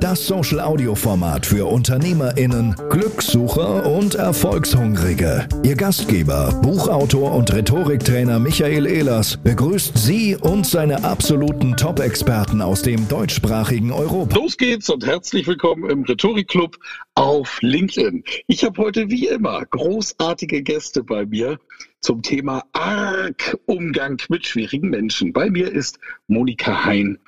Das Social-Audio-Format für UnternehmerInnen, Glückssucher und Erfolgshungrige. Ihr Gastgeber, Buchautor und Rhetoriktrainer Michael Ehlers begrüßt Sie und seine absoluten Top-Experten aus dem deutschsprachigen Europa. Los geht's und herzlich willkommen im Rhetorik-Club auf LinkedIn. Ich habe heute wie immer großartige Gäste bei mir zum Thema Arg Umgang mit schwierigen Menschen. Bei mir ist Monika Hein,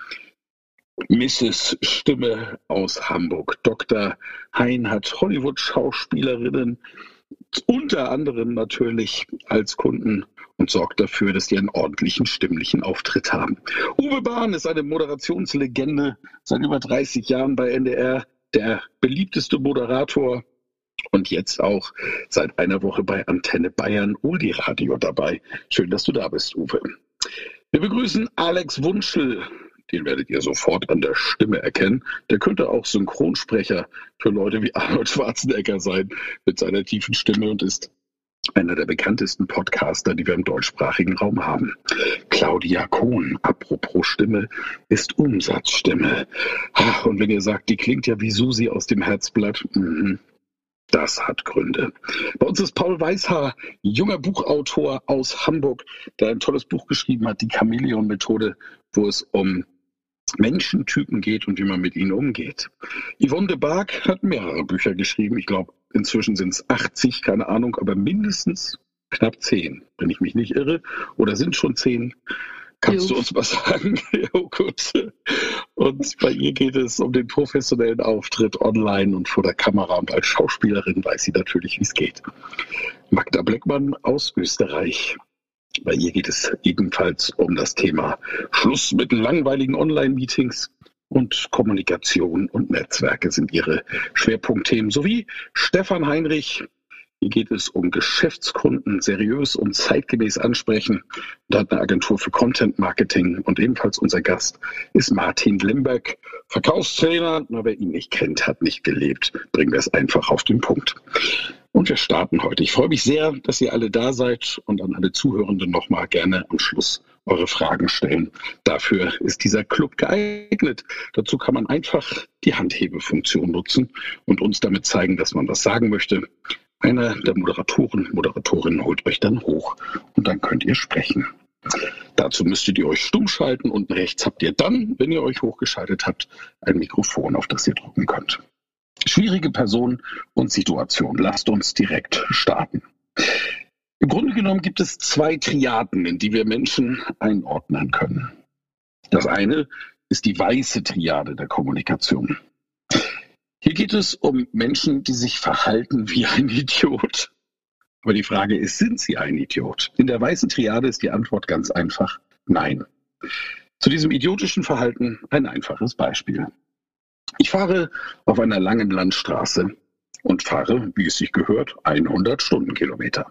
Mrs. Stimme aus Hamburg. Dr. Hein hat Hollywood-Schauspielerinnen unter anderem natürlich als Kunden und sorgt dafür, dass die einen ordentlichen stimmlichen Auftritt haben. Uwe Bahn ist eine Moderationslegende seit über 30 Jahren bei NDR, der beliebteste Moderator und jetzt auch seit einer Woche bei Antenne Bayern Uli Radio dabei. Schön, dass du da bist, Uwe. Wir begrüßen Alex Wunschel. Den werdet ihr sofort an der Stimme erkennen. Der könnte auch Synchronsprecher für Leute wie Arnold Schwarzenegger sein mit seiner tiefen Stimme und ist einer der bekanntesten Podcaster, die wir im deutschsprachigen Raum haben. Claudia Kohn, apropos Stimme, ist Umsatzstimme. Ach, und wenn ihr sagt, die klingt ja wie Susi aus dem Herzblatt, mh, das hat Gründe. Bei uns ist Paul Weißhaar, junger Buchautor aus Hamburg, der ein tolles Buch geschrieben hat, die Chamäleon-Methode, wo es um Menschentypen geht und wie man mit ihnen umgeht. Yvonne de Barg hat mehrere Bücher geschrieben. Ich glaube, inzwischen sind es 80, keine Ahnung, aber mindestens knapp 10, wenn ich mich nicht irre. Oder sind schon 10. Kannst jo. du uns was sagen? oh, gut. Und bei ihr geht es um den professionellen Auftritt online und vor der Kamera. Und als Schauspielerin weiß sie natürlich, wie es geht. Magda Bleckmann aus Österreich. Bei ihr geht es ebenfalls um das Thema Schluss mit langweiligen Online-Meetings und Kommunikation und Netzwerke sind ihre Schwerpunktthemen. Sowie Stefan Heinrich, hier geht es um Geschäftskunden seriös und zeitgemäß ansprechen. Da hat eine Agentur für Content Marketing und ebenfalls unser Gast ist Martin Limbeck, Verkaufstrainer. Na, wer ihn nicht kennt, hat nicht gelebt. Bringen wir es einfach auf den Punkt. Und wir starten heute. Ich freue mich sehr, dass ihr alle da seid und an alle Zuhörenden nochmal gerne am Schluss eure Fragen stellen. Dafür ist dieser Club geeignet. Dazu kann man einfach die Handhebefunktion nutzen und uns damit zeigen, dass man was sagen möchte. Einer der Moderatoren, Moderatorinnen holt euch dann hoch und dann könnt ihr sprechen. Dazu müsstet ihr euch stumm schalten. Unten rechts habt ihr dann, wenn ihr euch hochgeschaltet habt, ein Mikrofon, auf das ihr drücken könnt. Schwierige Person und Situation. Lasst uns direkt starten. Im Grunde genommen gibt es zwei Triaden, in die wir Menschen einordnen können. Das eine ist die weiße Triade der Kommunikation. Hier geht es um Menschen, die sich verhalten wie ein Idiot. Aber die Frage ist, sind sie ein Idiot? In der weißen Triade ist die Antwort ganz einfach, nein. Zu diesem idiotischen Verhalten ein einfaches Beispiel. Ich fahre auf einer langen Landstraße und fahre, wie es sich gehört, 100 Stundenkilometer.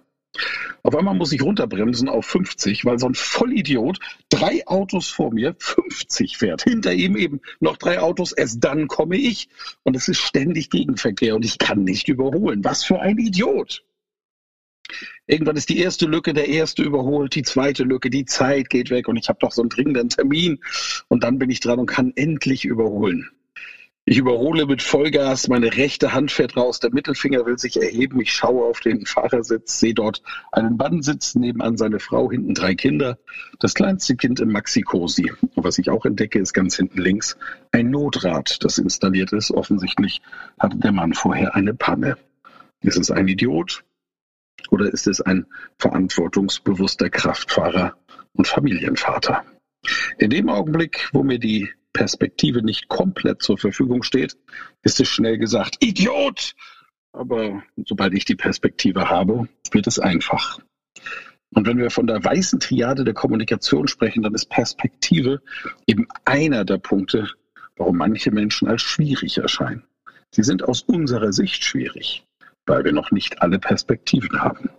Auf einmal muss ich runterbremsen auf 50, weil so ein Vollidiot drei Autos vor mir 50 fährt. Hinter ihm eben noch drei Autos, erst dann komme ich. Und es ist ständig Gegenverkehr und ich kann nicht überholen. Was für ein Idiot! Irgendwann ist die erste Lücke, der erste überholt, die zweite Lücke, die Zeit geht weg und ich habe doch so einen dringenden Termin und dann bin ich dran und kann endlich überholen. Ich überhole mit Vollgas, meine rechte Hand fährt raus, der Mittelfinger will sich erheben. Ich schaue auf den Fahrersitz, sehe dort einen Mann sitzen, nebenan seine Frau, hinten drei Kinder. Das kleinste Kind im Maxi-Cosi. Und was ich auch entdecke, ist ganz hinten links ein Notrad, das installiert ist. Offensichtlich hatte der Mann vorher eine Panne. Ist es ein Idiot oder ist es ein verantwortungsbewusster Kraftfahrer und Familienvater? In dem Augenblick, wo mir die Perspektive nicht komplett zur Verfügung steht, ist es schnell gesagt, Idiot! Aber sobald ich die Perspektive habe, wird es einfach. Und wenn wir von der weißen Triade der Kommunikation sprechen, dann ist Perspektive eben einer der Punkte, warum manche Menschen als schwierig erscheinen. Sie sind aus unserer Sicht schwierig, weil wir noch nicht alle Perspektiven haben.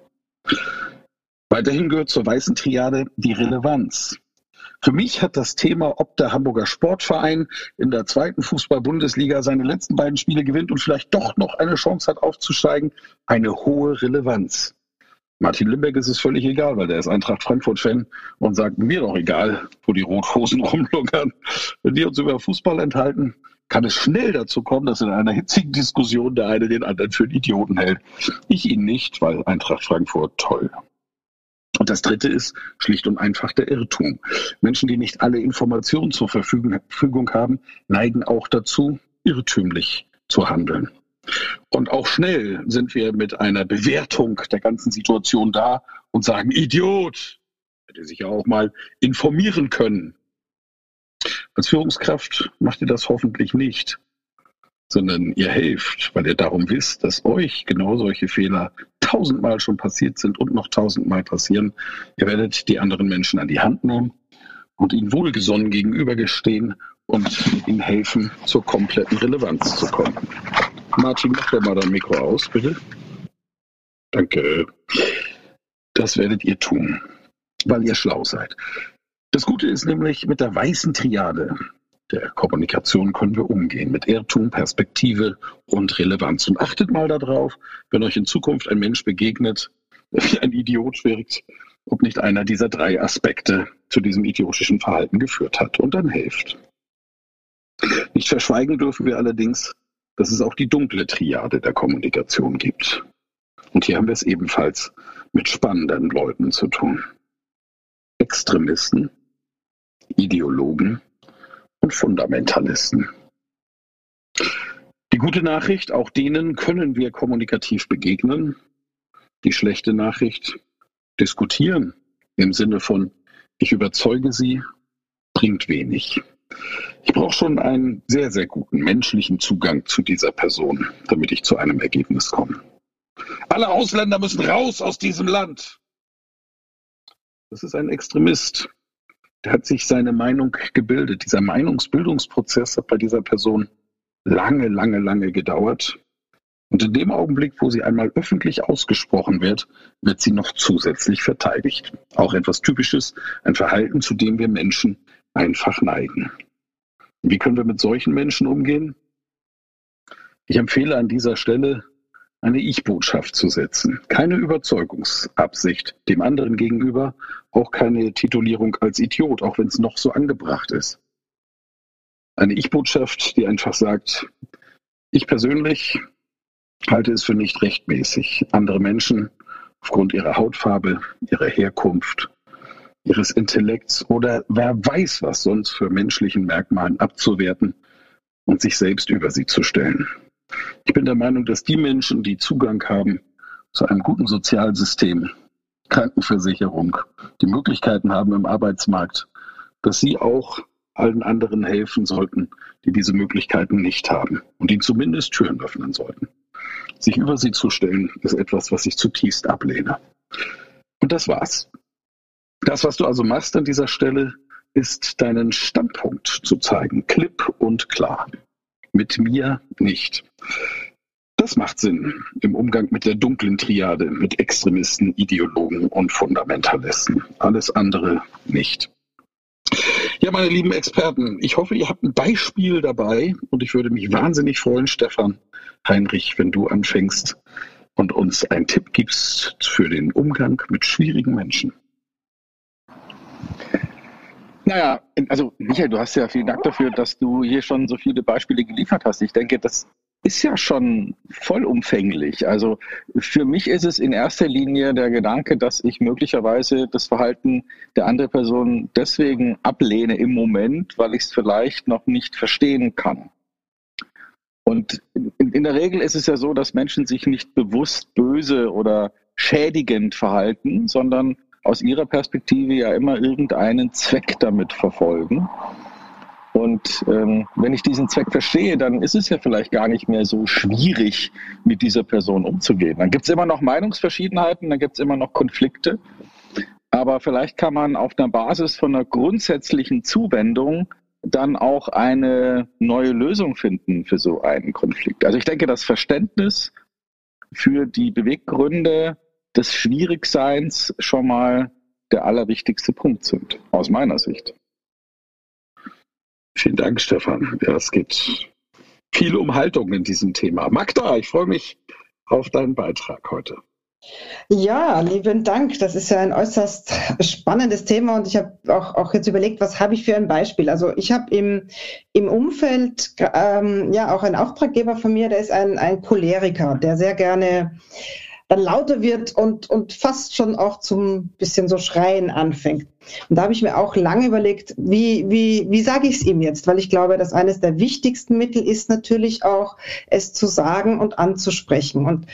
Weiterhin gehört zur weißen Triade die Relevanz. Für mich hat das Thema, ob der Hamburger Sportverein in der zweiten Fußball-Bundesliga seine letzten beiden Spiele gewinnt und vielleicht doch noch eine Chance hat aufzusteigen, eine hohe Relevanz. Martin Limbeck ist es völlig egal, weil der ist Eintracht Frankfurt-Fan und sagt mir doch egal, wo die Rothosen rumlungern. Wenn die uns über Fußball enthalten, kann es schnell dazu kommen, dass in einer hitzigen Diskussion der eine den anderen für einen Idioten hält. Ich ihn nicht, weil Eintracht Frankfurt toll. Und das Dritte ist schlicht und einfach der Irrtum. Menschen, die nicht alle Informationen zur Verfügung haben, neigen auch dazu, irrtümlich zu handeln. Und auch schnell sind wir mit einer Bewertung der ganzen Situation da und sagen, Idiot, hätte sich ja auch mal informieren können. Als Führungskraft macht ihr das hoffentlich nicht sondern ihr helft, weil ihr darum wisst, dass euch genau solche Fehler tausendmal schon passiert sind und noch tausendmal passieren. Ihr werdet die anderen Menschen an die Hand nehmen und ihnen wohlgesonnen gegenübergestehen und ihnen helfen, zur kompletten Relevanz zu kommen. Martin, mach doch mal dein Mikro aus, bitte. Danke. Das werdet ihr tun, weil ihr schlau seid. Das Gute ist nämlich mit der weißen Triade, der Kommunikation können wir umgehen mit Irrtum, Perspektive und Relevanz. Und achtet mal darauf, wenn euch in Zukunft ein Mensch begegnet, wie ein Idiot wirkt, ob nicht einer dieser drei Aspekte zu diesem idiotischen Verhalten geführt hat und dann hilft. Nicht verschweigen dürfen wir allerdings, dass es auch die dunkle Triade der Kommunikation gibt. Und hier haben wir es ebenfalls mit spannenden Leuten zu tun. Extremisten, Ideologen und Fundamentalisten. Die gute Nachricht, auch denen können wir kommunikativ begegnen. Die schlechte Nachricht, diskutieren im Sinne von, ich überzeuge sie, bringt wenig. Ich brauche schon einen sehr, sehr guten menschlichen Zugang zu dieser Person, damit ich zu einem Ergebnis komme. Alle Ausländer müssen raus aus diesem Land. Das ist ein Extremist, hat sich seine Meinung gebildet. Dieser Meinungsbildungsprozess hat bei dieser Person lange, lange, lange gedauert. Und in dem Augenblick, wo sie einmal öffentlich ausgesprochen wird, wird sie noch zusätzlich verteidigt. Auch etwas Typisches, ein Verhalten, zu dem wir Menschen einfach neigen. Wie können wir mit solchen Menschen umgehen? Ich empfehle an dieser Stelle, eine Ich-Botschaft zu setzen. Keine Überzeugungsabsicht dem anderen gegenüber, auch keine Titulierung als Idiot, auch wenn es noch so angebracht ist. Eine Ich-Botschaft, die einfach sagt, ich persönlich halte es für nicht rechtmäßig, andere Menschen aufgrund ihrer Hautfarbe, ihrer Herkunft, ihres Intellekts oder wer weiß was sonst für menschlichen Merkmalen abzuwerten und sich selbst über sie zu stellen. Ich bin der Meinung, dass die Menschen, die Zugang haben zu einem guten Sozialsystem, Krankenversicherung, die Möglichkeiten haben im Arbeitsmarkt, dass sie auch allen anderen helfen sollten, die diese Möglichkeiten nicht haben und ihnen zumindest Türen öffnen sollten. Sich über sie zu stellen, ist etwas, was ich zutiefst ablehne. Und das war's. Das, was du also machst an dieser Stelle, ist deinen Standpunkt zu zeigen, klipp und klar mit mir nicht. Das macht Sinn im Umgang mit der dunklen Triade, mit Extremisten, Ideologen und Fundamentalisten. Alles andere nicht. Ja, meine lieben Experten, ich hoffe, ihr habt ein Beispiel dabei und ich würde mich wahnsinnig freuen, Stefan Heinrich, wenn du anfängst und uns einen Tipp gibst für den Umgang mit schwierigen Menschen. Naja, also Michael, du hast ja vielen Dank dafür, dass du hier schon so viele Beispiele geliefert hast. Ich denke, das ist ja schon vollumfänglich. Also für mich ist es in erster Linie der Gedanke, dass ich möglicherweise das Verhalten der anderen Person deswegen ablehne im Moment, weil ich es vielleicht noch nicht verstehen kann. Und in, in der Regel ist es ja so, dass Menschen sich nicht bewusst böse oder schädigend verhalten, sondern aus ihrer Perspektive ja immer irgendeinen Zweck damit verfolgen. Und ähm, wenn ich diesen Zweck verstehe, dann ist es ja vielleicht gar nicht mehr so schwierig, mit dieser Person umzugehen. Dann gibt es immer noch Meinungsverschiedenheiten, dann gibt es immer noch Konflikte. Aber vielleicht kann man auf der Basis von einer grundsätzlichen Zuwendung dann auch eine neue Lösung finden für so einen Konflikt. Also ich denke, das Verständnis für die Beweggründe des Schwierigseins schon mal der allerwichtigste Punkt sind, aus meiner Sicht. Vielen Dank, Stefan. Ja, es geht viel um Haltung in diesem Thema. Magda, ich freue mich auf deinen Beitrag heute. Ja, lieben Dank. Das ist ja ein äußerst spannendes Thema und ich habe auch, auch jetzt überlegt, was habe ich für ein Beispiel. Also ich habe im, im Umfeld ähm, ja auch einen Auftraggeber von mir, der ist ein, ein Choleriker, der sehr gerne dann lauter wird und, und fast schon auch zum bisschen so Schreien anfängt. Und da habe ich mir auch lange überlegt, wie, wie, wie sage ich es ihm jetzt? Weil ich glaube, dass eines der wichtigsten Mittel ist natürlich auch, es zu sagen und anzusprechen. Und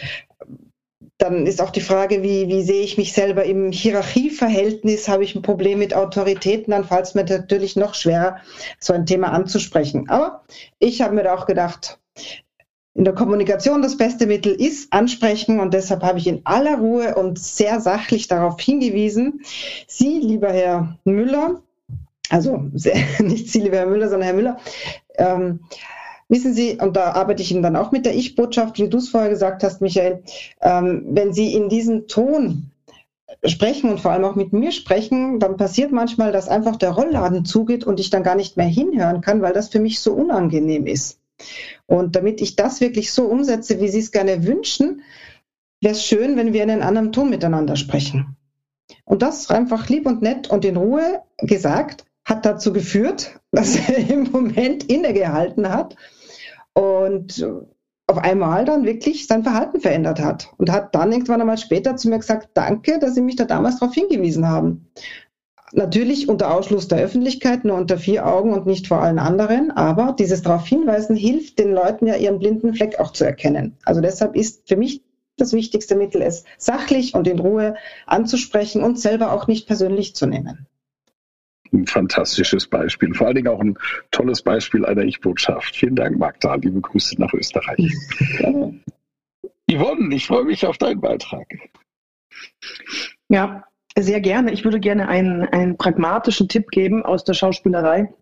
dann ist auch die Frage, wie, wie sehe ich mich selber im Hierarchieverhältnis? Habe ich ein Problem mit Autoritäten? Dann fällt es mir natürlich noch schwerer, so ein Thema anzusprechen. Aber ich habe mir da auch gedacht, in der Kommunikation das beste Mittel ist ansprechen und deshalb habe ich in aller Ruhe und sehr sachlich darauf hingewiesen. Sie, lieber Herr Müller, also nicht Sie, lieber Herr Müller, sondern Herr Müller, ähm, wissen Sie, und da arbeite ich Ihnen dann auch mit der Ich-Botschaft, wie du es vorher gesagt hast, Michael, ähm, wenn Sie in diesem Ton sprechen und vor allem auch mit mir sprechen, dann passiert manchmal, dass einfach der Rollladen zugeht und ich dann gar nicht mehr hinhören kann, weil das für mich so unangenehm ist. Und damit ich das wirklich so umsetze, wie Sie es gerne wünschen, wäre es schön, wenn wir in einem anderen Ton miteinander sprechen. Und das einfach lieb und nett und in Ruhe gesagt, hat dazu geführt, dass er im Moment innegehalten hat und auf einmal dann wirklich sein Verhalten verändert hat und hat dann irgendwann einmal später zu mir gesagt, danke, dass Sie mich da damals darauf hingewiesen haben. Natürlich unter Ausschluss der Öffentlichkeit, nur unter vier Augen und nicht vor allen anderen. Aber dieses darauf hinweisen hilft den Leuten ja, ihren blinden Fleck auch zu erkennen. Also deshalb ist für mich das wichtigste Mittel, es sachlich und in Ruhe anzusprechen und selber auch nicht persönlich zu nehmen. Ein fantastisches Beispiel. Vor allen Dingen auch ein tolles Beispiel einer Ich-Botschaft. Vielen Dank, Magda. Liebe Grüße nach Österreich. Yvonne, ich freue mich auf deinen Beitrag. Ja, sehr gerne. Ich würde gerne einen, einen pragmatischen Tipp geben aus der Schauspielerei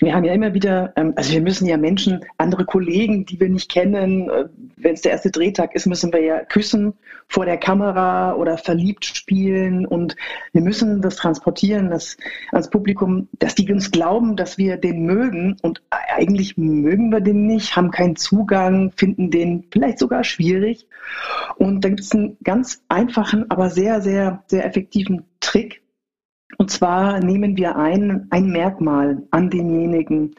wir haben ja immer wieder, ähm, also wir müssen ja Menschen, andere Kollegen, die wir nicht kennen, äh, wenn es der erste Drehtag ist, müssen wir ja küssen vor der Kamera oder verliebt spielen und wir müssen das transportieren das, ans Publikum, dass die uns glauben, dass wir den mögen und eigentlich mögen wir den nicht, haben keinen Zugang, finden den vielleicht sogar schwierig. Und da gibt es einen ganz einfachen, aber sehr, sehr, sehr effektiven Trick, und zwar nehmen wir ein, ein Merkmal an denjenigen,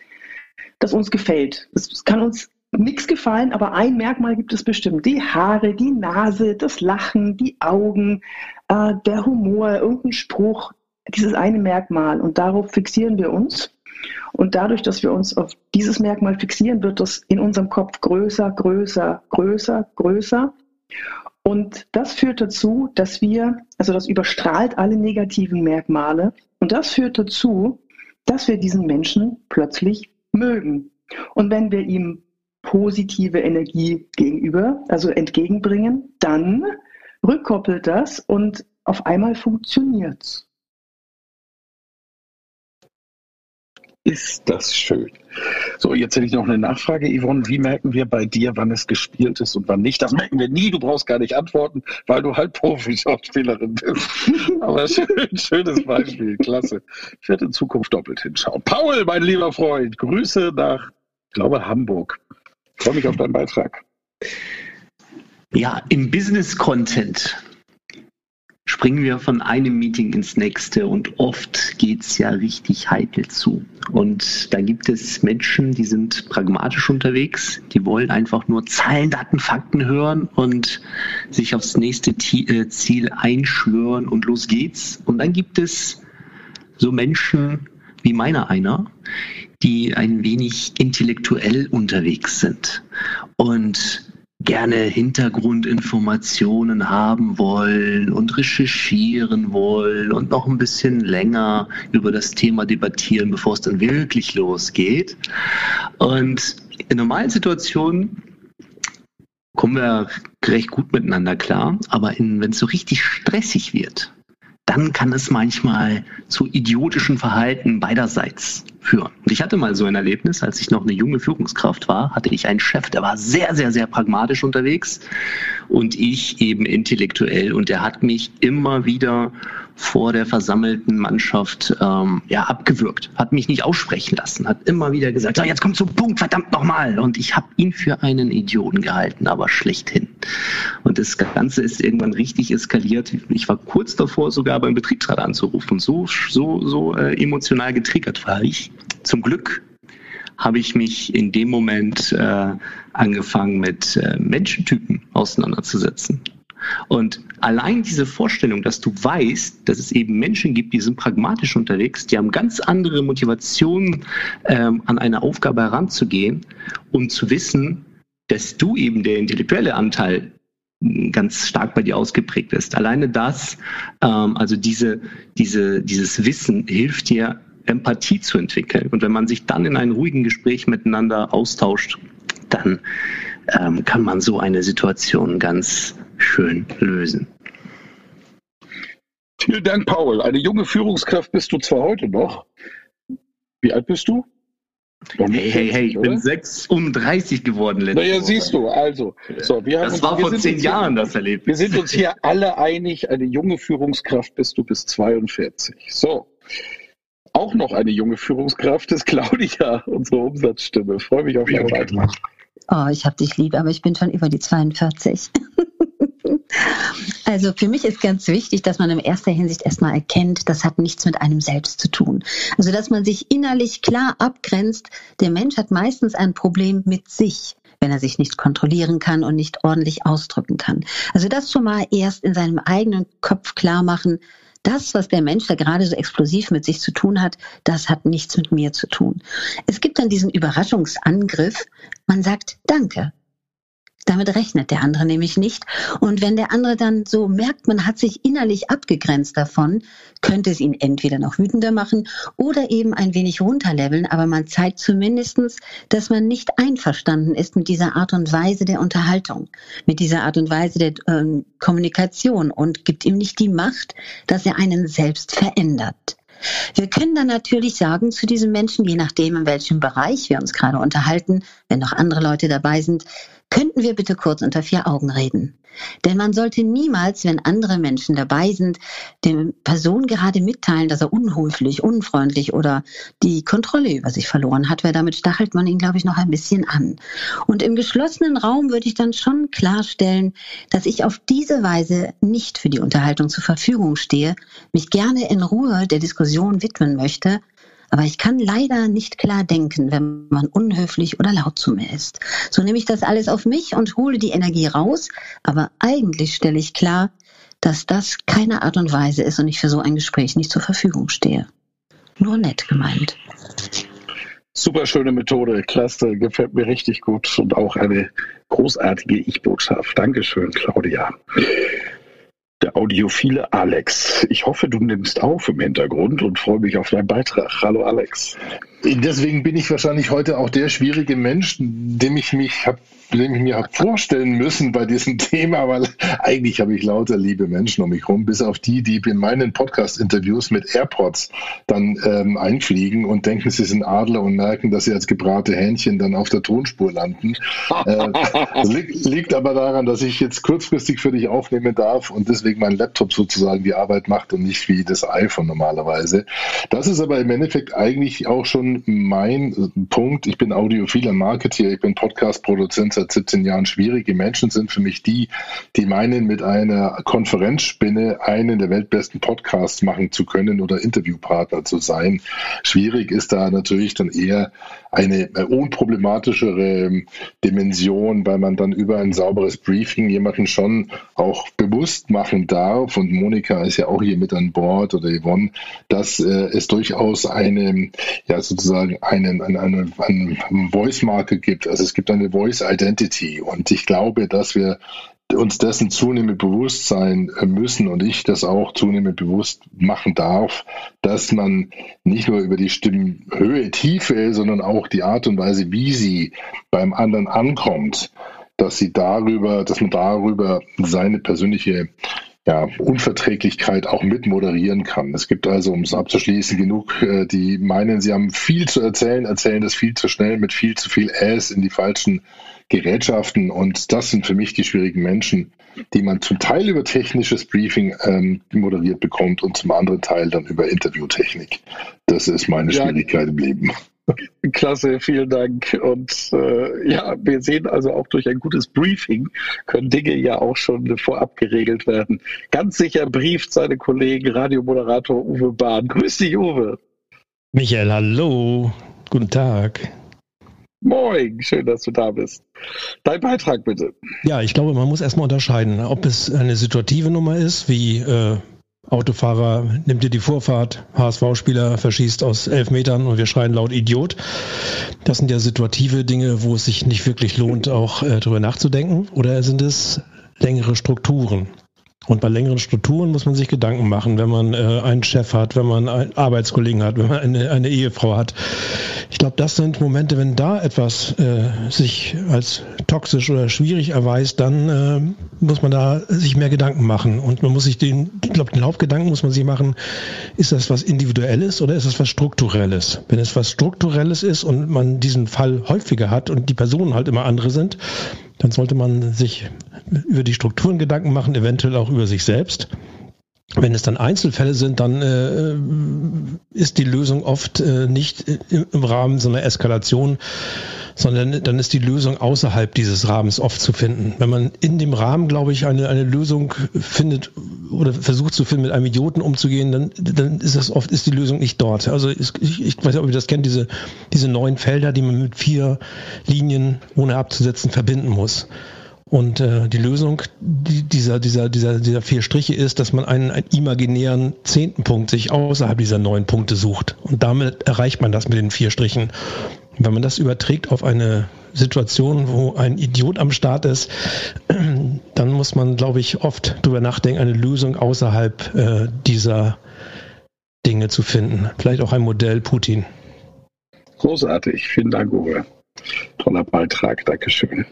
das uns gefällt. Es kann uns nichts gefallen, aber ein Merkmal gibt es bestimmt. Die Haare, die Nase, das Lachen, die Augen, äh, der Humor, irgendein Spruch, dieses eine Merkmal. Und darauf fixieren wir uns. Und dadurch, dass wir uns auf dieses Merkmal fixieren, wird das in unserem Kopf größer, größer, größer, größer. Und das führt dazu, dass wir, also das überstrahlt alle negativen Merkmale und das führt dazu, dass wir diesen Menschen plötzlich mögen. Und wenn wir ihm positive Energie gegenüber, also entgegenbringen, dann rückkoppelt das und auf einmal funktioniert's. Ist das schön. So, jetzt hätte ich noch eine Nachfrage, Yvonne. Wie merken wir bei dir, wann es gespielt ist und wann nicht? Das merken wir nie. Du brauchst gar nicht antworten, weil du halt Profi-Schauspielerin bist. Aber schön, schönes Beispiel. Klasse. Ich werde in Zukunft doppelt hinschauen. Paul, mein lieber Freund, Grüße nach, ich glaube, Hamburg. Ich freue mich auf deinen Beitrag. Ja, im Business-Content springen wir von einem Meeting ins nächste und oft geht es ja richtig heikel zu. Und da gibt es Menschen, die sind pragmatisch unterwegs, die wollen einfach nur Zahlen, Daten, Fakten hören und sich aufs nächste äh, Ziel einschwören und los geht's. Und dann gibt es so Menschen wie meiner einer, die ein wenig intellektuell unterwegs sind und gerne Hintergrundinformationen haben wollen und recherchieren wollen und noch ein bisschen länger über das Thema debattieren, bevor es dann wirklich losgeht. Und in normalen Situationen kommen wir recht gut miteinander klar, aber wenn es so richtig stressig wird, dann kann es manchmal zu idiotischen Verhalten beiderseits führen. Und ich hatte mal so ein Erlebnis, als ich noch eine junge Führungskraft war, hatte ich einen Chef, der war sehr, sehr, sehr pragmatisch unterwegs und ich eben intellektuell. Und der hat mich immer wieder vor der versammelten Mannschaft ähm, ja, abgewürgt, hat mich nicht aussprechen lassen, hat immer wieder gesagt, so, jetzt kommt zum Punkt, verdammt nochmal. Und ich habe ihn für einen Idioten gehalten, aber schlechthin. Und das Ganze ist irgendwann richtig eskaliert. Ich war kurz davor, sogar beim Betriebsrat anzurufen. So, so, so äh, emotional getriggert war ich. Zum Glück habe ich mich in dem Moment äh, angefangen mit äh, Menschentypen auseinanderzusetzen. Und allein diese Vorstellung, dass du weißt, dass es eben Menschen gibt, die sind pragmatisch unterwegs, die haben ganz andere Motivationen, ähm, an eine Aufgabe heranzugehen und zu wissen, dass du eben der intellektuelle Anteil ganz stark bei dir ausgeprägt ist. Alleine das, ähm, also diese, diese, dieses Wissen hilft dir, Empathie zu entwickeln. Und wenn man sich dann in einem ruhigen Gespräch miteinander austauscht, dann ähm, kann man so eine Situation ganz schön lösen. Vielen Dank, Paul. Eine junge Führungskraft bist du zwar heute noch. Wie alt bist du? Hey, hey, hey, ich bin 36 geworden letztes Naja, Woche. siehst du, also. So, wir haben das uns, war vor zehn Jahren hier, das erlebt. Wir sind uns hier alle einig, eine junge Führungskraft bist du bis 42. So. Auch noch eine junge Führungskraft ist Claudia, unsere Umsatzstimme. Freue mich auf Ihren Beitrag. Oh, ich habe dich lieb, aber ich bin schon über die 42. Also für mich ist ganz wichtig, dass man in erster Hinsicht erstmal erkennt, das hat nichts mit einem selbst zu tun. Also dass man sich innerlich klar abgrenzt, der Mensch hat meistens ein Problem mit sich wenn er sich nicht kontrollieren kann und nicht ordentlich ausdrücken kann. Also das schon mal erst in seinem eigenen Kopf klar machen, das, was der Mensch da gerade so explosiv mit sich zu tun hat, das hat nichts mit mir zu tun. Es gibt dann diesen Überraschungsangriff, man sagt Danke. Damit rechnet der andere nämlich nicht. Und wenn der andere dann so merkt, man hat sich innerlich abgegrenzt davon, könnte es ihn entweder noch wütender machen oder eben ein wenig runterleveln. Aber man zeigt zumindestens, dass man nicht einverstanden ist mit dieser Art und Weise der Unterhaltung, mit dieser Art und Weise der äh, Kommunikation und gibt ihm nicht die Macht, dass er einen selbst verändert. Wir können dann natürlich sagen zu diesem Menschen, je nachdem, in welchem Bereich wir uns gerade unterhalten, wenn noch andere Leute dabei sind, Könnten wir bitte kurz unter vier Augen reden? Denn man sollte niemals, wenn andere Menschen dabei sind, dem Person gerade mitteilen, dass er unhöflich, unfreundlich oder die Kontrolle über sich verloren hat, weil damit stachelt man ihn, glaube ich, noch ein bisschen an. Und im geschlossenen Raum würde ich dann schon klarstellen, dass ich auf diese Weise nicht für die Unterhaltung zur Verfügung stehe, mich gerne in Ruhe der Diskussion widmen möchte aber ich kann leider nicht klar denken, wenn man unhöflich oder laut zu mir ist. So nehme ich das alles auf mich und hole die Energie raus, aber eigentlich stelle ich klar, dass das keine Art und Weise ist und ich für so ein Gespräch nicht zur Verfügung stehe. Nur nett gemeint. Super schöne Methode, klasse, gefällt mir richtig gut und auch eine großartige Ich-Botschaft. Dankeschön, Claudia der audiophile Alex. Ich hoffe, du nimmst auf im Hintergrund und freue mich auf deinen Beitrag. Hallo Alex. Deswegen bin ich wahrscheinlich heute auch der schwierige Mensch, dem ich mich habe dem ich mir habe vorstellen müssen bei diesem Thema, weil eigentlich habe ich lauter liebe Menschen um mich herum, bis auf die, die in meinen Podcast-Interviews mit AirPods dann ähm, einfliegen und denken, sie sind Adler und merken, dass sie als gebrate Hähnchen dann auf der Tonspur landen. Äh, liegt, liegt aber daran, dass ich jetzt kurzfristig für dich aufnehmen darf und deswegen mein Laptop sozusagen die Arbeit macht und nicht wie das iPhone normalerweise. Das ist aber im Endeffekt eigentlich auch schon mein äh, Punkt. Ich bin audiophiler Marketer, ich bin Podcast-Produzent seit 17 Jahren. Schwierige Menschen sind für mich die, die meinen, mit einer Konferenzspinne einen der weltbesten Podcasts machen zu können oder Interviewpartner zu sein. Schwierig ist da natürlich dann eher eine äh, unproblematischere ähm, Dimension, weil man dann über ein sauberes Briefing jemanden schon auch bewusst machen darf. Und Monika ist ja auch hier mit an Bord oder Yvonne, dass äh, es durchaus eine, ja sozusagen einen, eine, eine, eine Voice-Marke gibt. Also es gibt eine Voice Identity. Und ich glaube, dass wir uns dessen zunehmend bewusst sein äh, müssen und ich das auch zunehmend bewusst machen darf, dass man nicht nur über die Stimmenhöhe, Tiefe, sondern auch die Art und Weise, wie sie beim anderen ankommt, dass sie darüber, dass man darüber seine persönliche ja, Unverträglichkeit auch mit moderieren kann. Es gibt also, um es abzuschließen, genug, äh, die meinen, sie haben viel zu erzählen, erzählen das viel zu schnell mit viel zu viel Äs in die falschen Gerätschaften. Und das sind für mich die schwierigen Menschen, die man zum Teil über technisches Briefing ähm, moderiert bekommt und zum anderen Teil dann über Interviewtechnik. Das ist meine ja. Schwierigkeit im Leben. Klasse, vielen Dank. Und äh, ja, wir sehen also auch durch ein gutes Briefing können Dinge ja auch schon vorab geregelt werden. Ganz sicher brieft seine Kollegen Radiomoderator Uwe Bahn. Grüß dich, Uwe. Michael, hallo. Guten Tag. Moin, schön, dass du da bist. Dein Beitrag bitte. Ja, ich glaube, man muss erstmal unterscheiden, ob es eine situative Nummer ist, wie äh, Autofahrer nimmt dir die Vorfahrt, HSV-Spieler verschießt aus elf Metern und wir schreien laut Idiot. Das sind ja situative Dinge, wo es sich nicht wirklich lohnt, auch äh, darüber nachzudenken. Oder sind es längere Strukturen? Und bei längeren Strukturen muss man sich Gedanken machen, wenn man äh, einen Chef hat, wenn man einen Arbeitskollegen hat, wenn man eine, eine Ehefrau hat. Ich glaube, das sind Momente, wenn da etwas äh, sich als toxisch oder schwierig erweist, dann äh, muss man da sich mehr Gedanken machen. Und man muss sich den, ich glaube, den Hauptgedanken muss man sich machen, ist das was Individuelles oder ist das was Strukturelles? Wenn es was Strukturelles ist und man diesen Fall häufiger hat und die Personen halt immer andere sind, dann sollte man sich über die Strukturen Gedanken machen, eventuell auch über sich selbst. Wenn es dann Einzelfälle sind, dann äh, ist die Lösung oft äh, nicht im Rahmen so einer Eskalation, sondern dann ist die Lösung außerhalb dieses Rahmens oft zu finden. Wenn man in dem Rahmen, glaube ich, eine, eine Lösung findet oder versucht zu finden, mit einem Idioten umzugehen, dann, dann ist das oft, ist die Lösung nicht dort. Also ich, ich weiß nicht, ob ihr das kennt, diese, diese neuen Felder, die man mit vier Linien ohne abzusetzen verbinden muss. Und äh, die Lösung dieser, dieser, dieser, dieser vier Striche ist, dass man einen, einen imaginären zehnten Punkt sich außerhalb dieser neun Punkte sucht. Und damit erreicht man das mit den vier Strichen. Wenn man das überträgt auf eine Situation, wo ein Idiot am Start ist, dann muss man, glaube ich, oft darüber nachdenken, eine Lösung außerhalb äh, dieser Dinge zu finden. Vielleicht auch ein Modell Putin. Großartig. Vielen Dank, Uwe. Toller Beitrag, Dankeschön.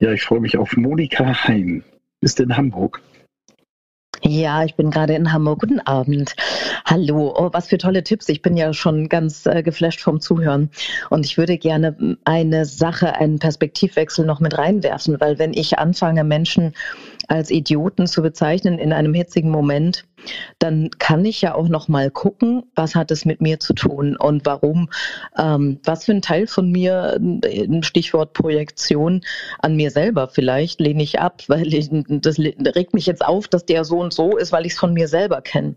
Ja, ich freue mich auf Monika Hein. Ist in Hamburg. Ja, ich bin gerade in Hamburg. Guten Abend. Hallo. Oh, was für tolle Tipps. Ich bin ja schon ganz äh, geflasht vom Zuhören. Und ich würde gerne eine Sache, einen Perspektivwechsel noch mit reinwerfen, weil wenn ich anfange, Menschen als Idioten zu bezeichnen in einem hitzigen Moment, dann kann ich ja auch noch mal gucken, was hat es mit mir zu tun und warum, ähm, was für ein Teil von mir, Stichwort Projektion, an mir selber vielleicht lehne ich ab, weil ich, das regt mich jetzt auf, dass der so und so ist, weil ich es von mir selber kenne.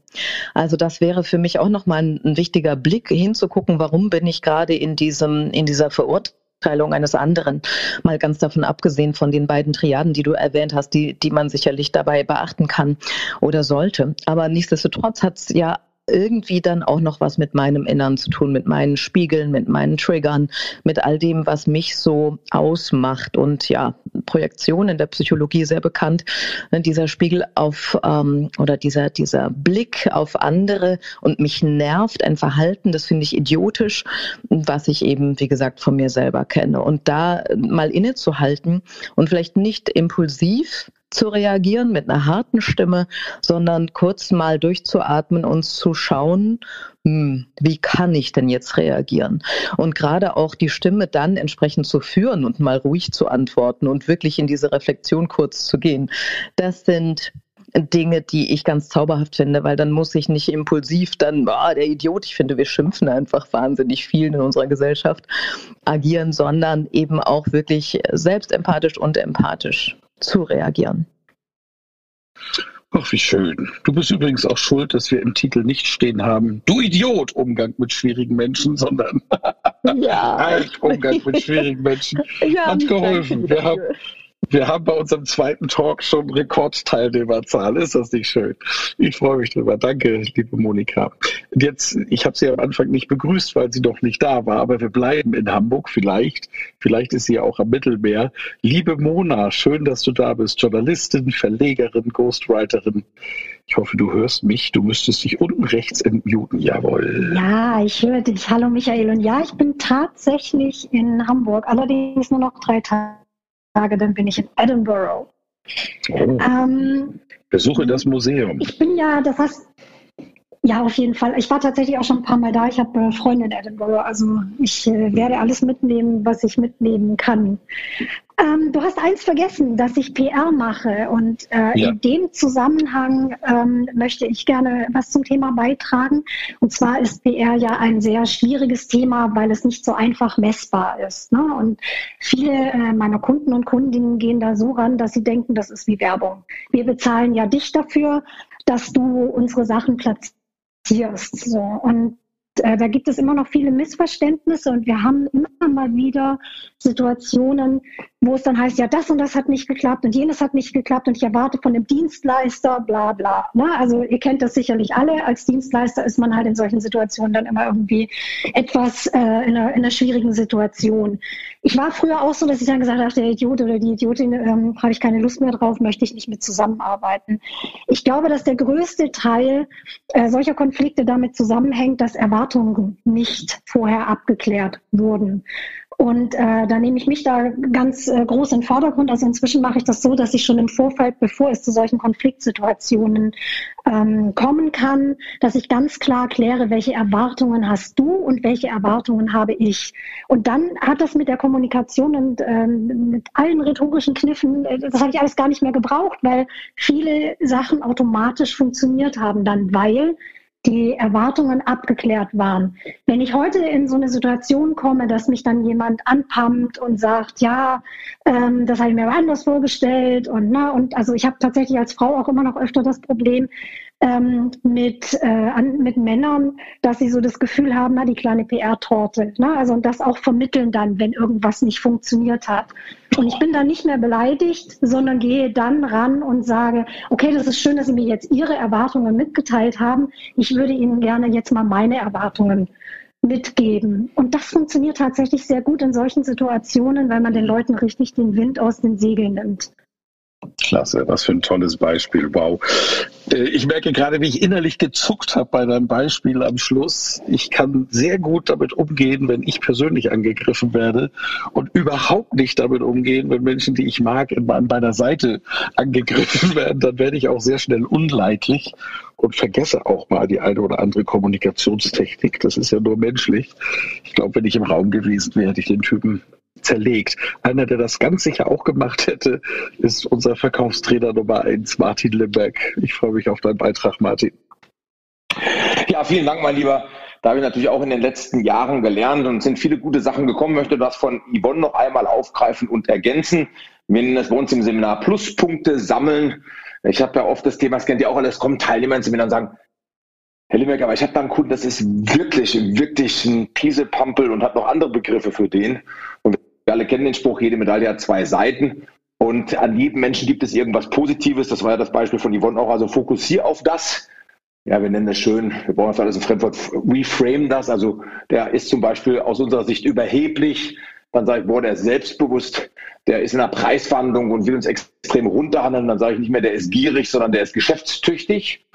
Also das wäre für mich auch noch mal ein, ein wichtiger Blick hinzugucken, warum bin ich gerade in diesem in dieser Verurteilung Beurteilung eines anderen. Mal ganz davon abgesehen von den beiden Triaden, die du erwähnt hast, die, die man sicherlich dabei beachten kann oder sollte. Aber nichtsdestotrotz hat es ja irgendwie dann auch noch was mit meinem Innern zu tun, mit meinen Spiegeln, mit meinen Triggern, mit all dem, was mich so ausmacht. Und ja, Projektion in der Psychologie sehr bekannt, ne, dieser Spiegel auf ähm, oder dieser, dieser Blick auf andere und mich nervt ein Verhalten, das finde ich idiotisch, was ich eben, wie gesagt, von mir selber kenne. Und da mal innezuhalten und vielleicht nicht impulsiv zu reagieren mit einer harten Stimme, sondern kurz mal durchzuatmen und zu schauen, hm, wie kann ich denn jetzt reagieren? Und gerade auch die Stimme dann entsprechend zu führen und mal ruhig zu antworten und wirklich in diese Reflexion kurz zu gehen. Das sind Dinge, die ich ganz zauberhaft finde, weil dann muss ich nicht impulsiv dann, ah, der Idiot, ich finde, wir schimpfen einfach wahnsinnig viel in unserer Gesellschaft, agieren, sondern eben auch wirklich selbstempathisch und empathisch zu reagieren. Ach, wie schön. Du bist übrigens auch schuld, dass wir im Titel nicht stehen haben, du Idiot, Umgang mit schwierigen Menschen, sondern ja. Umgang mit schwierigen Menschen. Ja, Hat geholfen. Wir haben, wir haben bei unserem zweiten Talk schon Rekordteilnehmerzahl. Ist das nicht schön? Ich freue mich drüber. Danke, liebe Monika. Und jetzt, ich habe sie am Anfang nicht begrüßt, weil sie noch nicht da war, aber wir bleiben in Hamburg. Vielleicht, vielleicht ist sie ja auch am Mittelmeer. Liebe Mona, schön, dass du da bist. Journalistin, Verlegerin, Ghostwriterin. Ich hoffe, du hörst mich. Du müsstest dich unten rechts entmuten. Jawohl. Ja, ich höre dich. Hallo Michael. Und ja, ich bin tatsächlich in Hamburg. Allerdings nur noch drei Tage. Tage, dann bin ich in Edinburgh. Oh. Ähm, Besuche das Museum. Ich bin ja, das heißt, ja, auf jeden Fall. Ich war tatsächlich auch schon ein paar Mal da. Ich habe äh, Freunde in Edinburgh. Also ich äh, werde alles mitnehmen, was ich mitnehmen kann. Ähm, du hast eins vergessen, dass ich PR mache. Und äh, ja. in dem Zusammenhang ähm, möchte ich gerne was zum Thema beitragen. Und zwar ist PR ja ein sehr schwieriges Thema, weil es nicht so einfach messbar ist. Ne? Und viele äh, meiner Kunden und Kundinnen gehen da so ran, dass sie denken, das ist wie Werbung. Wir bezahlen ja dich dafür, dass du unsere Sachen platzierst. So. Und äh, da gibt es immer noch viele Missverständnisse und wir haben immer mal wieder Situationen, wo es dann heißt, ja, das und das hat nicht geklappt und jenes hat nicht geklappt und ich erwarte von dem Dienstleister, bla bla. Ne? Also ihr kennt das sicherlich alle. Als Dienstleister ist man halt in solchen Situationen dann immer irgendwie etwas äh, in, einer, in einer schwierigen Situation. Ich war früher auch so, dass ich dann gesagt habe, der Idiot oder die Idiotin, ähm, habe ich keine Lust mehr drauf, möchte ich nicht mit zusammenarbeiten. Ich glaube, dass der größte Teil äh, solcher Konflikte damit zusammenhängt, dass Erwartungen nicht vorher abgeklärt wurden. Und äh, da nehme ich mich da ganz äh, groß in Vordergrund. Also inzwischen mache ich das so, dass ich schon im Vorfeld, bevor es zu solchen Konfliktsituationen ähm, kommen kann, dass ich ganz klar kläre, welche Erwartungen hast du und welche Erwartungen habe ich. Und dann hat das mit der Kommunikation und ähm, mit allen rhetorischen Kniffen, äh, das habe ich alles gar nicht mehr gebraucht, weil viele Sachen automatisch funktioniert haben dann, weil die Erwartungen abgeklärt waren. Wenn ich heute in so eine Situation komme, dass mich dann jemand anpammt und sagt, ja, ähm, das habe ich mir anders vorgestellt und na, und also ich habe tatsächlich als Frau auch immer noch öfter das Problem, ähm, mit, äh, an, mit Männern, dass sie so das Gefühl haben, na, die kleine PR-Torte. Ne? Also und das auch vermitteln dann, wenn irgendwas nicht funktioniert hat. Und ich bin dann nicht mehr beleidigt, sondern gehe dann ran und sage, okay, das ist schön, dass Sie mir jetzt Ihre Erwartungen mitgeteilt haben. Ich würde Ihnen gerne jetzt mal meine Erwartungen mitgeben. Und das funktioniert tatsächlich sehr gut in solchen Situationen, weil man den Leuten richtig den Wind aus den Segeln nimmt. Klasse, was für ein tolles Beispiel. Wow. Äh, ich merke gerade, wie ich innerlich gezuckt habe bei deinem Beispiel am Schluss. Ich kann sehr gut damit umgehen, wenn ich persönlich angegriffen werde und überhaupt nicht damit umgehen, wenn Menschen, die ich mag, an meiner Seite angegriffen werden. Dann werde ich auch sehr schnell unleidlich und vergesse auch mal die eine oder andere Kommunikationstechnik. Das ist ja nur menschlich. Ich glaube, wenn ich im Raum gewesen wäre, hätte ich den Typen zerlegt. Einer, der das ganz sicher auch gemacht hätte, ist unser Verkaufstrainer Nummer eins, Martin Limbeck. Ich freue mich auf deinen Beitrag, Martin. Ja, vielen Dank, mein Lieber. Da habe ich natürlich auch in den letzten Jahren gelernt und sind viele gute Sachen gekommen. Ich möchte das von Yvonne noch einmal aufgreifen und ergänzen. Wir nennen das bei uns im Seminar Pluspunkte sammeln. Ich habe ja oft das Thema, das kennt ihr auch alles, kommen Teilnehmer ins Seminar und sagen, Herr Limbeck, aber ich habe da einen Kunden, das ist wirklich, wirklich ein Piesepampel und hat noch andere Begriffe für den. Und wir alle kennen den Spruch, jede Medaille hat zwei Seiten. Und an jedem Menschen gibt es irgendwas Positives. Das war ja das Beispiel von Yvonne auch. Also fokussier auf das. Ja, wir nennen das schön, wir brauchen das alles in Fremdwort, reframe das. Also der ist zum Beispiel aus unserer Sicht überheblich. Dann sage ich, boah, der ist selbstbewusst, der ist in einer Preisverhandlung und will uns extrem runterhandeln. Dann sage ich nicht mehr, der ist gierig, sondern der ist geschäftstüchtig.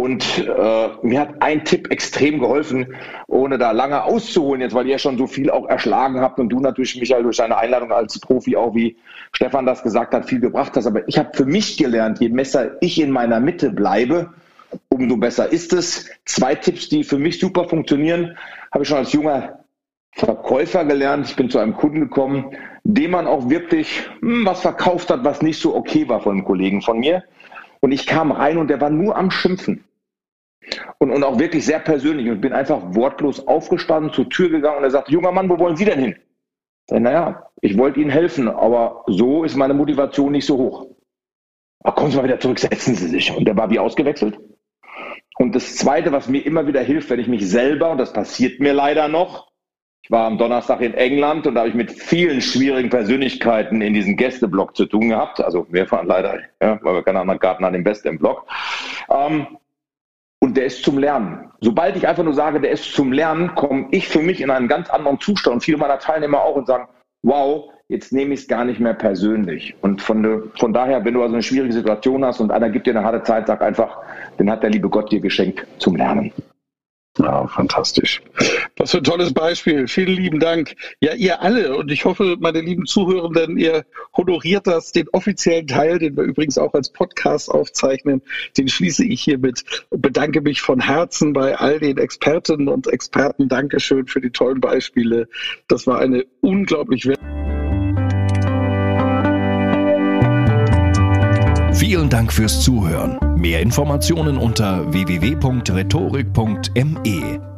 Und äh, mir hat ein Tipp extrem geholfen, ohne da lange auszuholen, jetzt weil ihr schon so viel auch erschlagen habt und du natürlich, Michael, durch deine Einladung als Profi auch, wie Stefan das gesagt hat, viel gebracht hast. Aber ich habe für mich gelernt, je besser ich in meiner Mitte bleibe, umso besser ist es. Zwei Tipps, die für mich super funktionieren, habe ich schon als junger Verkäufer gelernt. Ich bin zu einem Kunden gekommen, dem man auch wirklich hm, was verkauft hat, was nicht so okay war von einem Kollegen von mir. Und ich kam rein und der war nur am Schimpfen. Und, und auch wirklich sehr persönlich und bin einfach wortlos aufgestanden, zur Tür gegangen und er sagte, junger Mann, wo wollen Sie denn hin? Ich naja, ich wollte Ihnen helfen, aber so ist meine Motivation nicht so hoch. Aber kommen Sie mal wieder zurück, setzen Sie sich. Und der war wie ausgewechselt. Und das Zweite, was mir immer wieder hilft, wenn ich mich selber, und das passiert mir leider noch, ich war am Donnerstag in England und da habe ich mit vielen schwierigen Persönlichkeiten in diesem Gästeblock zu tun gehabt. Also wir fahren leider, ja, weil wir keinen anderen Garten haben, den Beste im Block. Ähm, und der ist zum Lernen. Sobald ich einfach nur sage, der ist zum Lernen, komme ich für mich in einen ganz anderen Zustand. Und viele meiner Teilnehmer auch und sagen, wow, jetzt nehme ich es gar nicht mehr persönlich. Und von, von daher, wenn du also eine schwierige Situation hast und einer gibt dir eine harte Zeit, sag einfach, den hat der liebe Gott dir geschenkt zum Lernen. Ja, fantastisch. Was für ein tolles Beispiel. Vielen lieben Dank. Ja, ihr alle. Und ich hoffe, meine lieben Zuhörenden, ihr honoriert das. Den offiziellen Teil, den wir übrigens auch als Podcast aufzeichnen, den schließe ich hiermit. Bedanke mich von Herzen bei all den Expertinnen und Experten. Dankeschön für die tollen Beispiele. Das war eine unglaublich Vielen Dank fürs Zuhören. Mehr Informationen unter www.rhetorik.me.